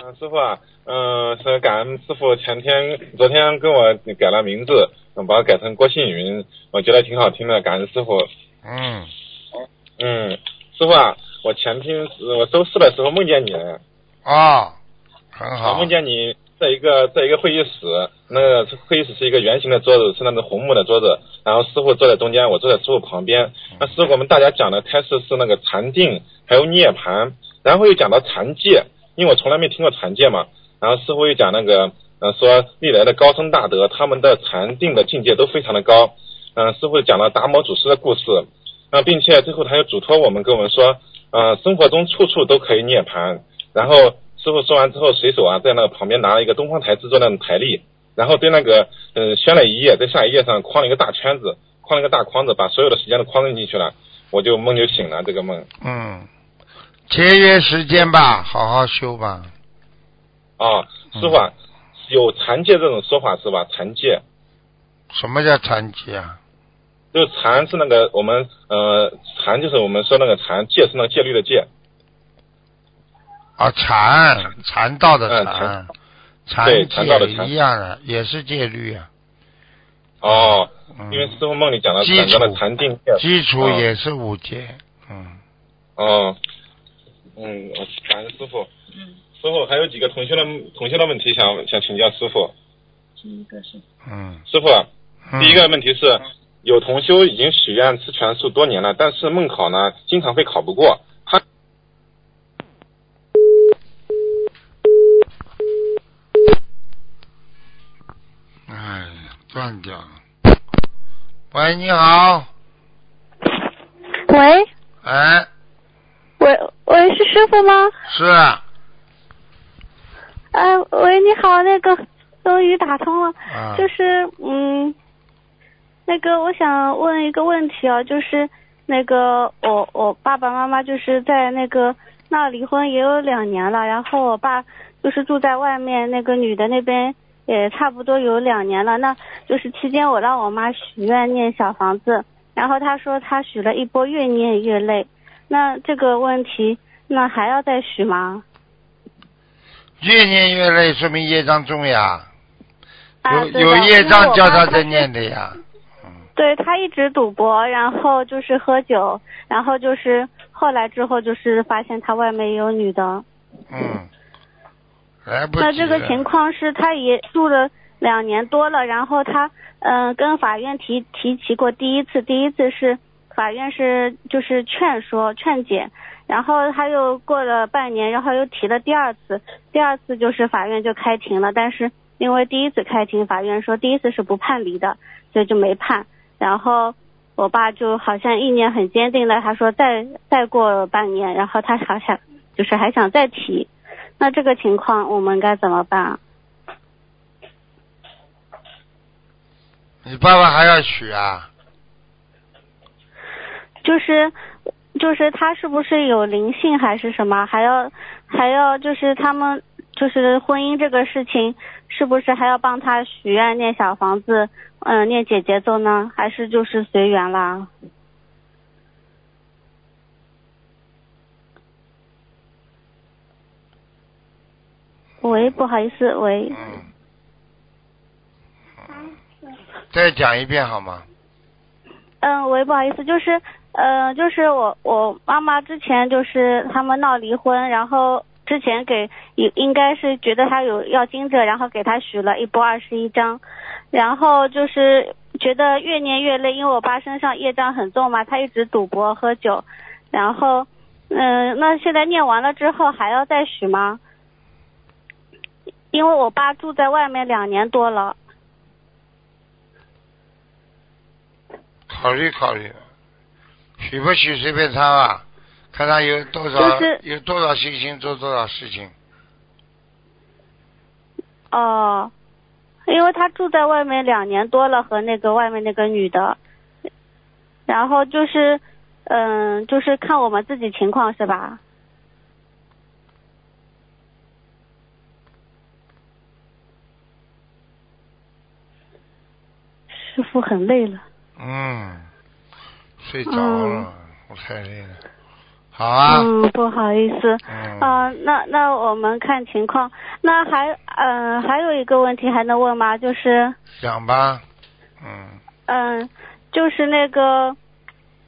嗯、师傅啊，嗯、是感恩师傅前天、昨天跟我改了名字，嗯，把我改成郭信云，我觉得挺好听的，感恩师傅。嗯，嗯，师傅啊，我前天我周四的时候梦见你了。哦，很我好，梦见你在一个在一个会议室，那个会议室是一个圆形的桌子，是那种红木的桌子，然后师傅坐在中间，我坐在师傅旁边。那师傅我们大家讲的开始是那个禅定，还有涅槃，然后又讲到禅戒，因为我从来没听过禅戒嘛。然后师傅又讲那个，呃，说历来的高僧大德他们的禅定的境界都非常的高。嗯、师傅讲了达摩祖师的故事，啊、并且最后他又嘱托我们跟我们说，呃，生活中处处都可以涅槃。然后师傅说完之后，随手啊在那个旁边拿了一个东方台制作那种台历，然后对那个嗯、呃宣了一页，在下一页上框了一个大圈子，框了一个大框子，把所有的时间都框进去了，我就梦就醒了这个梦。嗯，节约时间吧，好好修吧，啊，师傅啊，有禅戒这种说法是吧？禅戒什么叫残疾啊？就是禅是那个我们呃禅就是我们说那个禅，戒是那个戒律的戒。啊，禅禅道的嗯禅禅，对禅禅道的禅戒一样的，也是戒律啊。哦，嗯因为师傅梦里讲了基讲到了础禅定戒。基础嗯也是五戒，嗯，哦，嗯，我感恩师傅。嗯。师傅还有几个同修的同修的问题想想请教师傅。第一个是嗯。师傅第一个问题是，有同修已经许愿吃全素多年了，但是梦考呢经常会考不过。他哎，断掉了。喂，你好，喂。哎，喂喂，是师傅吗？是。啊，哎，喂，你好，那个终于打通了，啊。就是嗯，那个我想问一个问题啊，就是那个我我爸爸妈妈就是在那个闹离婚也有两年了，然后我爸就是住在外面，那个女的那边也差不多有两年了，那就是期间我让我妈许愿念小房子，然后她说她许了一波越念越累，那这个问题那还要再许吗？越念越累，说明业障重呀。啊有有业障叫她在念的呀。对他一直赌博，然后就是喝酒，然后就是后来之后就是发现他外面有女的。嗯，来不及那这个情况是他也住了两年多了，然后他嗯、呃跟法院提提起过第一次，第一次是法院是就是劝说劝解，然后他又过了半年，然后又提了第二次，第二次就是法院就开庭了，但是因为第一次开庭，法院说第一次是不判离的，所以就没判。然后我爸就好像意念很坚定的，他说再再过半年，然后他好像就是还想再提，那这个情况我们该怎么办啊？你爸爸还要许啊？就是就是他是不是有灵性还是什么？还要还要就是他们就是婚姻这个事情，是不是还要帮他许愿念小房子，嗯、念姐姐咒呢？还是就是随缘啦？喂，不好意思，喂，嗯，再讲一遍好吗？嗯，喂，不好意思，就是，呃，就是我我妈妈之前就是他们闹离婚，然后之前给应应该是觉得他有要经者，然后给他许了一波二十一张，然后就是觉得越念越累，因为我爸身上业障很重嘛，他一直赌博喝酒，然后，嗯、那现在念完了之后还要再许吗？因为我爸住在外面两年多了，考虑考虑，许不许随便他吧，看他有多少、就是有多少信心做多少事情。哦，因为他住在外面两年多了，和那个外面那个女的，然后就是，嗯，就是看我们自己情况是吧？师傅很累了。嗯，睡着了，我太累了。好啊，嗯，不好意思。嗯啊、那那我们看情况。那还嗯、还有一个问题还能问吗？就是想吧，嗯，嗯，就是那个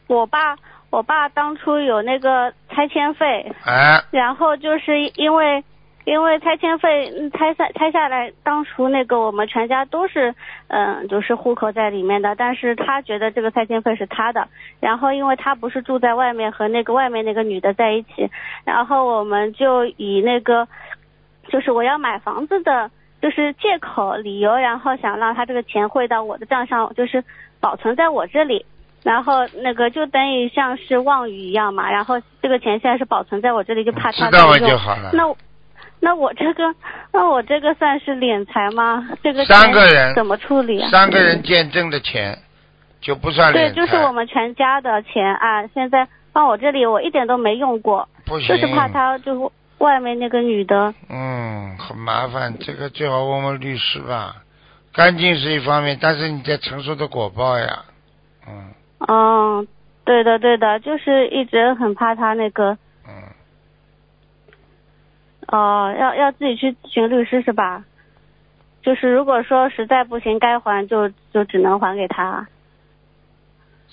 我爸，我爸当初有那个拆迁费，哎，然后就是因为因为拆迁费嗯拆下拆下来，当初那个我们全家都是嗯就是户口在里面的，但是他觉得这个拆迁费是他的，然后因为他不是住在外面和那个外面那个女的在一起，然后我们就以那个就是我要买房子的。就是借口理由，然后想让他这个钱汇到我的账上，就是保存在我这里，然后那个就等于像是妄语一样嘛。然后这个钱现在是保存在我这里，就怕他知道了再用就好了。那我那我这个那我这个算是敛财吗？这个三个人怎么处理啊？三个人见证的钱就不算敛财对，就是我们全家的钱啊，现在放我这里，我一点都没用过，不行，就是怕他就是外面那个女的，嗯，很麻烦，这个最好问问律师吧。干净是一方面，但是你在承受的果报呀。嗯嗯，对的对的，就是一直很怕他那个嗯，哦，要要自己去咨询律师是吧？就是如果说实在不行该还就就只能还给他。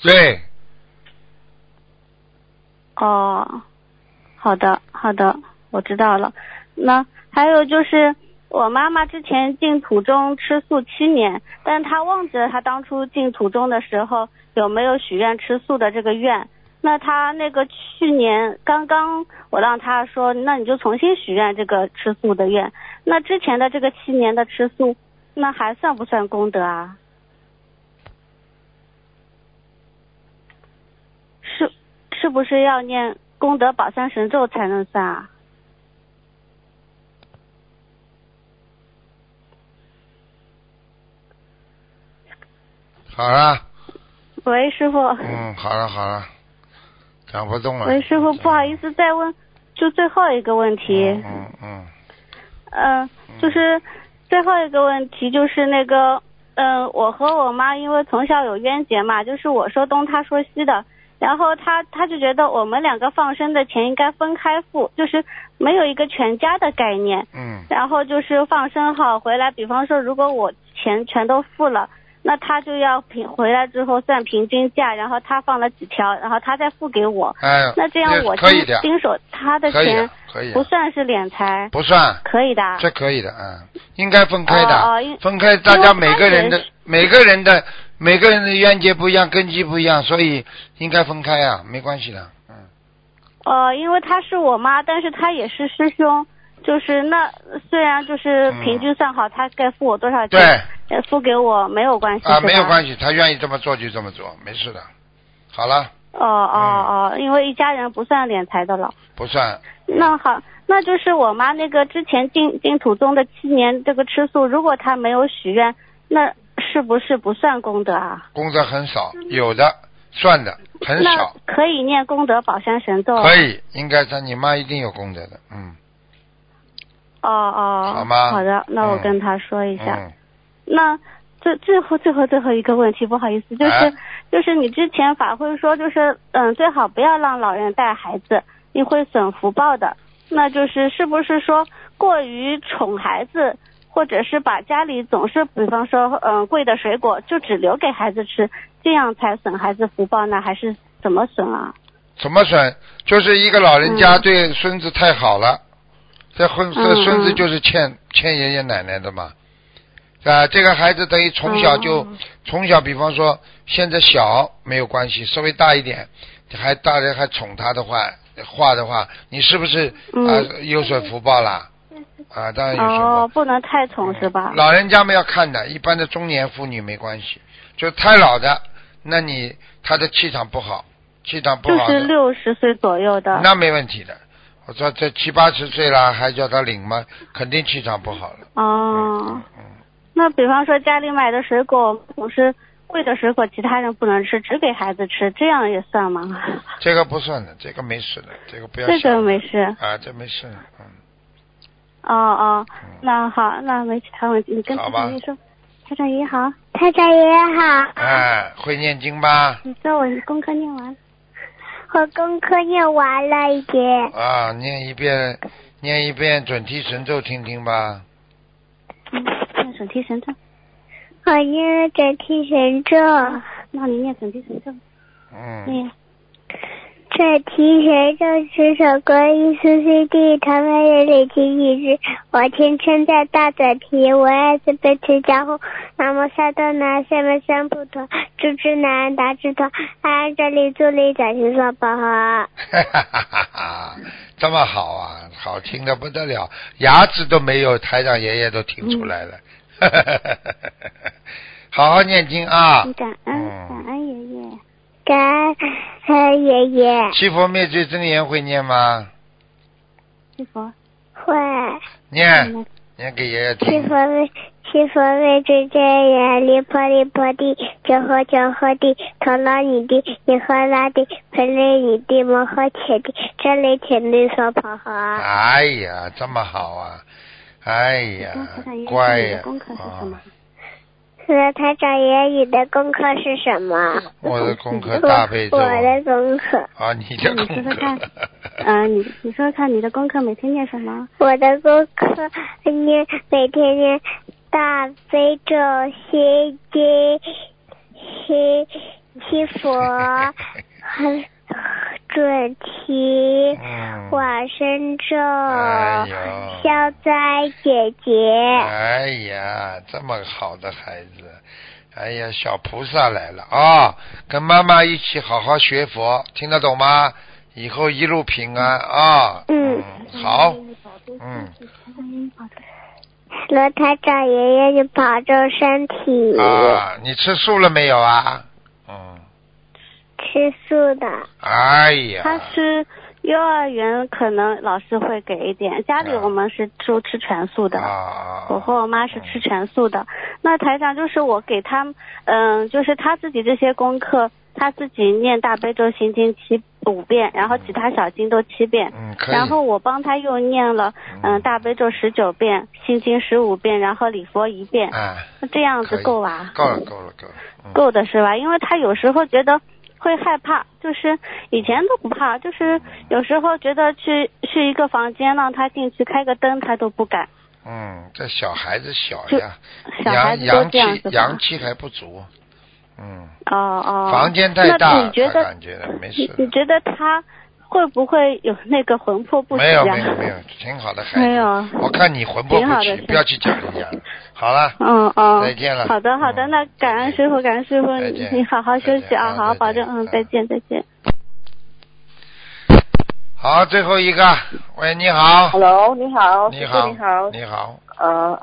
对，哦，好的好的，我知道了。那还有就是，我妈妈之前进土中吃素七年，但她忘记了她当初进土中的时候有没有许愿吃素的这个愿。那他那个去年刚刚我让他说，那你就重新许愿这个吃素的愿。那之前的这个七年的吃素，那还算不算功德啊？是是不是要念功德宝山神咒才能算啊？好了，喂，师傅。嗯，好了好了，讲不动了。喂，师傅，不好意思，再问，就最后一个问题。嗯嗯嗯、就是最后一个问题，就是那个，嗯、我和我妈因为从小有冤结嘛，就是我说东，她说西的，然后她她就觉得我们两个放生的钱应该分开付，就是没有一个全家的概念。嗯然后就是放生好回来，比方说如果我钱全都付了。那他就要平回来之后算平均价，然后他放了几条，然后他再付给我。哎，那这样我经可以的，经手他的可以的钱可以的不算是敛财，不算，可以的。啊这可以的，嗯，应该分开的，哦哦分开，大家每个人的每个人的每个人的冤结不一样，根基不一样，所以应该分开啊，没关系的，嗯，呃，因为他是我妈，但是他也是师兄，就是那虽然就是平均算好，他该付我多少钱，对呃付给我没有关系，啊，没有关系，他愿意这么做就这么做，没事的，好了，哦哦哦，因为一家人不算敛财的了。不算，那好，那就是我妈那个之前进进土宗的七年这个吃素，如果她没有许愿，那是不是不算功德啊？功德很少，有的算的很少，可以念功德宝山神咒。可。以，应该是你妈一定有功德的，嗯，哦哦，好吗好的，那我嗯跟他说一下。嗯，那最最后最后最后一个问题，不好意思，就是、哎就是你之前法会说，就是嗯，最好不要让老人带孩子，你会损福报的。那就是是不是说过于宠孩子，或者是把家里总是比方说嗯贵的水果就只留给孩子吃，这样才损孩子福报呢？还是怎么损啊？怎么损？就是一个老人家嗯对孙子太好了，这孙这嗯孙子嗯就是欠欠爷爷奶奶的嘛。啊，这个孩子等于从小就、嗯从小，比方说现在小没有关系，稍微大一点，还大人还宠他的话话的话，你是不是嗯啊有损福报啦？啊，当然有损。哦，不能太宠是吧？老人家们要看的，一般的中年妇女没关系，就太老的，那你他的气场不好，气场不好，就是六十岁左右的。那没问题的。我说这七八十岁了还叫他领吗？肯定气场不好了。哦，嗯，那比方说家里买的水果总是贵的水果，其他人不能吃，只给孩子吃，这样也算吗？这个不算的，这个没事的，这个不要这个没事。啊，这没事，嗯，哦哦嗯，那好，那没其他问题，你跟好吧台长爷说。台长爷好，太太爷爷好，哎，会念经吧？你说我功课念完。我功课念完了一点。啊，念一遍，念一遍准提神咒听听吧。嗯，念准提神咒。我念了准提神咒，那你念准提神咒。嗯，念。准提神咒是首观音苏悉地唐僧人累积意志，我天称在大嘴皮，我爱自悲持家伙，南无萨多南下面三不陀，猪之南达之陀，安这里助力展示说宝哈。哈 哈哈哈哈，这么好啊，好听的不得了，牙齿都没有，台长爷爷都听出来了。哈哈哈哈哈，好好念经啊！感恩嗯感恩。感恩爷爷，七佛灭罪真言会念吗？师傅。会。念，念给爷爷听七。佛为七佛为真真言，离婆离婆地，九合九合地，头拉你地，你和拉地，盆里你地，摩诃切地，这里请地说婆诃。哎呀，这么好啊！哎呀，乖呀你的功课是什么啊！？那台长爷，你的功课是什么？我的功课大悲咒我的功课，啊，你你说说看课。嗯、你你说说看你的功课每天念什么？我的功课念每天念大悲咒、心经、心七佛、和 准提、嗯。往生咒、哎。消灾解结。哎呀，这么好的孩子，哎呀，小菩萨来了啊、跟妈妈一起好好学佛，听得懂吗？以后一路平安啊。嗯好。嗯罗台长爷爷，你保重身体，啊，你吃素了没有啊？嗯。吃素的。哎呀。他是幼儿园可能老师会给一点，家里啊我们是都吃全素的。啊。我和我妈是吃全素的。那台长就是我给他，嗯，就是他自己这些功课，他自己念大悲咒心经七五遍，然后其他小经都七遍。然后我帮他又念了，嗯，大悲咒十九遍，心经十五遍，然后礼佛一遍，啊，那这样子够吧？够了，够了，够了。嗯够的是吧？因为他有时候觉得会害怕，就是以前都不怕，就是有时候觉得去去一个房间让他进去开个灯，他都不敢。嗯，这小孩子小呀，小孩阳阳气阳气还不足。嗯，哦哦。房间太大，那你觉得感觉的没事你你觉得他会不会有那个魂魄不齐没有啊？没有没有，挺好的孩子。没有。我看你魂魄不齐，挺好的不要去讲人家。好了，嗯嗯。再见了。好的好的，嗯。那感恩师傅，感恩师傅，你好好休息啊，好好保证，嗯，再见再见。好，最后一个，喂，你好，Hello，你好，师你好，傅你好，你好，呃，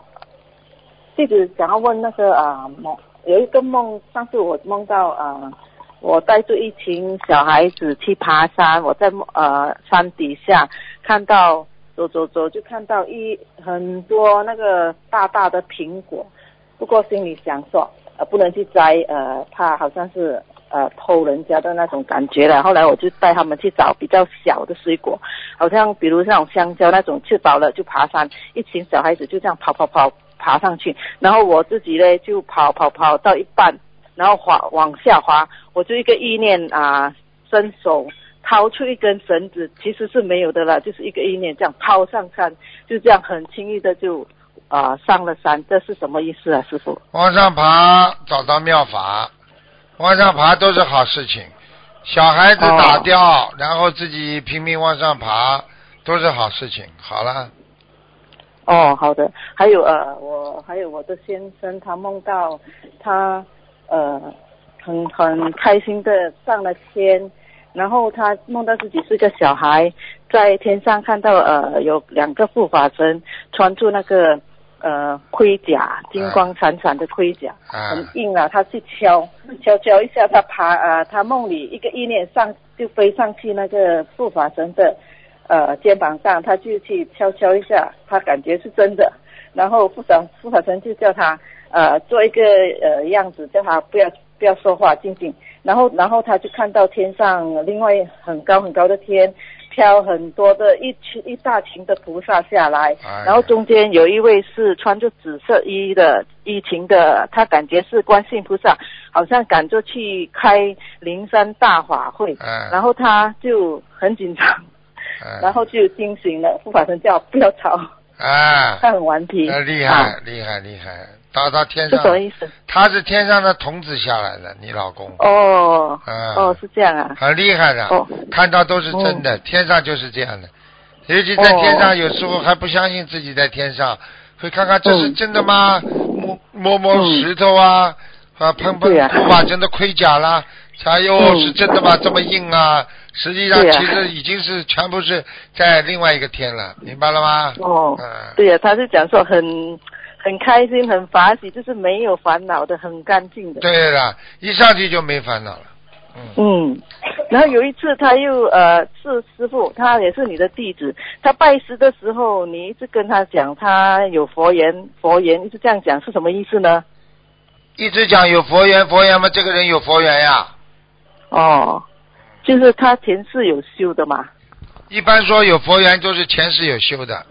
弟子想要问那个啊梦，有一个梦，上次我梦到啊，我带着一群小孩子去爬山，我在呃山底下看到走走走，就看到一很多那个大大的苹果，不过心里想说呃不能去摘，呃，怕好像是呃偷人家的那种感觉了。后来我就带他们去找比较小的水果，好像比如那种香蕉那种，吃饱了就爬山，一群小孩子就这样跑跑跑爬上去，然后我自己呢就跑跑跑到一半，然后滑往下滑，我就一个意念啊，伸手掏出一根绳子，其实是没有的了，就是一个意念这样抛上山，就这样很轻易的就啊、上了山，这是什么意思啊，师傅？往上爬找到妙法，往上爬都是好事情。小孩子打掉，然后自己拼命往上爬，都是好事情。好了，哦，好的。还有呃，我还有我的先生，他梦到他呃很很开心的上了天，然后他梦到自己是个小孩，在天上看到呃有两个护法神穿住那个呃盔甲，金光闪闪的盔甲，啊很硬啊。他去敲敲敲一下，他爬啊、他梦里一个意念上就飞上去那个护法神的呃肩膀上，他就去敲敲一下，他感觉是真的。然后护法护法神就叫他呃做一个呃样子，叫他不要不要说话，静静。然后然后他就看到天上另外很高很高的天。飘很多的一群一大群的菩萨下来，哎然后中间有一位是穿着紫色衣的衣裙的，他感觉是观世音菩萨，好像赶着去开灵山大法会，哎。然后他就很紧张，嗯然后就惊醒了，护法神叫不要吵，啊，他很顽皮，呃厉啊。害厉害厉害，到到天是上什么意思？他是天上的童子下来的，你老公。哦，嗯哦，是这样啊，很厉害的，哦看到都是真的，天上就是这样的。尤其在天上，有时候还不相信自己在天上，会看看这是嗯真的吗？摸摸摸石头啊，啊碰碰对呀护法真的盔甲啦，哎呦嗯是真的吗？这么硬啊！实际上其实已经是全部是在另外一个天了，明白了吗？哦，嗯，对呀、他是讲说很很开心，很法喜，就是没有烦恼的，很干净的。对了，一上去就没烦恼了。嗯，然后有一次他又呃是师傅，他也是你的弟子，他拜师的时候，你一直跟他讲他有佛缘，佛缘一直这样讲是什么意思呢？一直讲有佛缘，佛缘嘛，这个人有佛缘呀。哦，就是他前世有修的嘛。一般说有佛缘，都是前世有修的，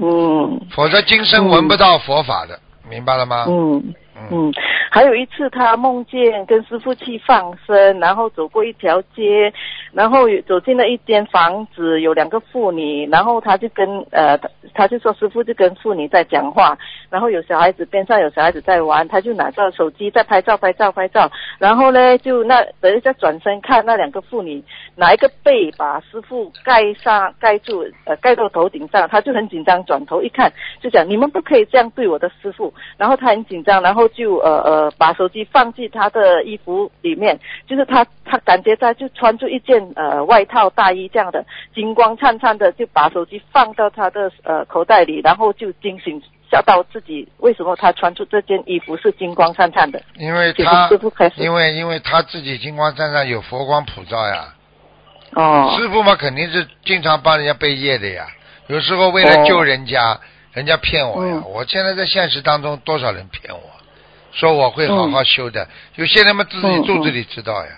嗯，嗯否则今生闻不到佛法的，明白了吗？嗯嗯，还有一次他梦见跟师傅去放生，然后走过一条街，然后走进了一间房子，有两个妇女，然后他就跟呃他他就说师傅就跟妇女在讲话，然后有小孩子边上有小孩子在玩，他就拿着手机在拍照拍照拍照，然后呢就那等一下转身看那两个妇女拿一个被把师傅盖上盖住呃盖到头顶上，他就很紧张，转头一看就讲你们不可以这样对我的师傅，然后他很紧张，然后就呃呃把手机放进他的衣服里面，就是他他感觉他就穿着一件呃外套大衣这样的金光灿灿的，就把手机放到他的呃口袋里，然后就惊醒。吓到自己，为什么他穿出这件衣服是金光灿灿的？因为他因为因为他自己金光灿灿，有佛光普照呀。哦，师傅嘛，肯定是经常帮人家背业的呀。有时候为了救人家，人家骗我呀。嗯我现在在现实当中，多少人骗我，说我会好好修的。有些人嘛自己嗯肚子里知道呀，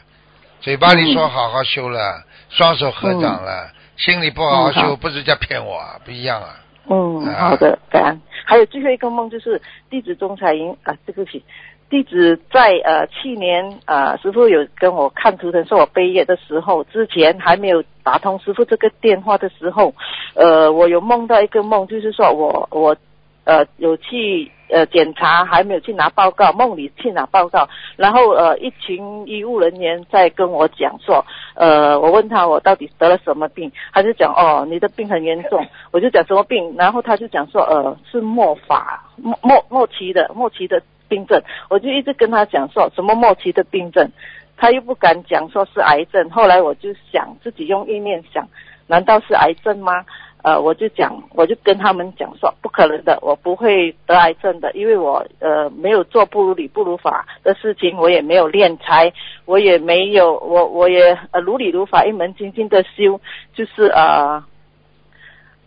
嘴巴里说好好修了，双手合掌了，心里不好好修，嗯不是在骗我啊，不一样啊。嗯，啊好的，感恩。还有最后一个梦就是弟子钟彩莹啊，对不起，弟子在呃去年呃师傅有跟我看图腾说我背业的时候，之前还没有打通师傅这个电话的时候，呃，我有梦到一个梦，就是说我我呃有去呃检查，还没有去拿报告，梦里去拿报告，然后呃一群医务人员在跟我讲说，呃我问他我到底得了什么病，他就讲哦你的病很严重，我就讲什么病，然后他就讲说呃是末法末末末期的末期的病症，我就一直跟他讲说什么末期的病症，他又不敢讲说是癌症，后来我就想自己用意念想，难道是癌症吗？呃，我就讲，我就跟他们讲说，不可能的，我不会得癌症的，因为我呃没有做不如理不如法的事情，我也没有敛财，我也没有，我我也呃如理如法一门精进的修，就是呃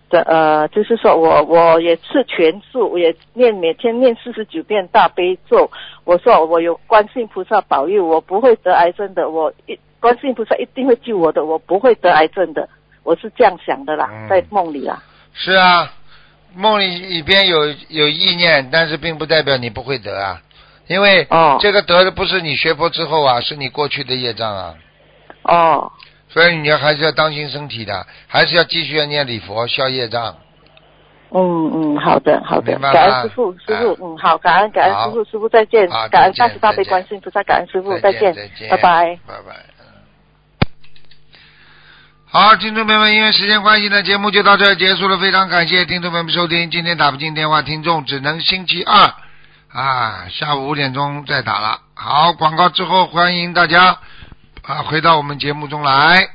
的呃，就是说我我也吃全素，我也念每天念四十九遍大悲咒。我说我有观世音菩萨保佑，我不会得癌症的。我一观世音菩萨一定会救我的，我不会得癌症的。我是这样想的啦，嗯。在梦里啊。是啊，梦里里边有有意念，但是并不代表你不会得啊，因为哦。这个得的不是你学佛之后啊，是你过去的业障啊，哦，所以你还是要当心身体的，还是要继续要念礼佛消业障。嗯嗯，好的好的。感恩师傅师傅，嗯好，感恩感恩师傅师傅再见，感恩大慈大悲观世音菩萨，感恩师傅再见，拜拜。拜拜。好，听众朋友们，因为时间关系呢，节目就到这结束了。非常感谢听众朋友们收听，今天打不进电话，听众只能星期二啊下午五点钟再打了。好，广告之后欢迎大家啊回到我们节目中来。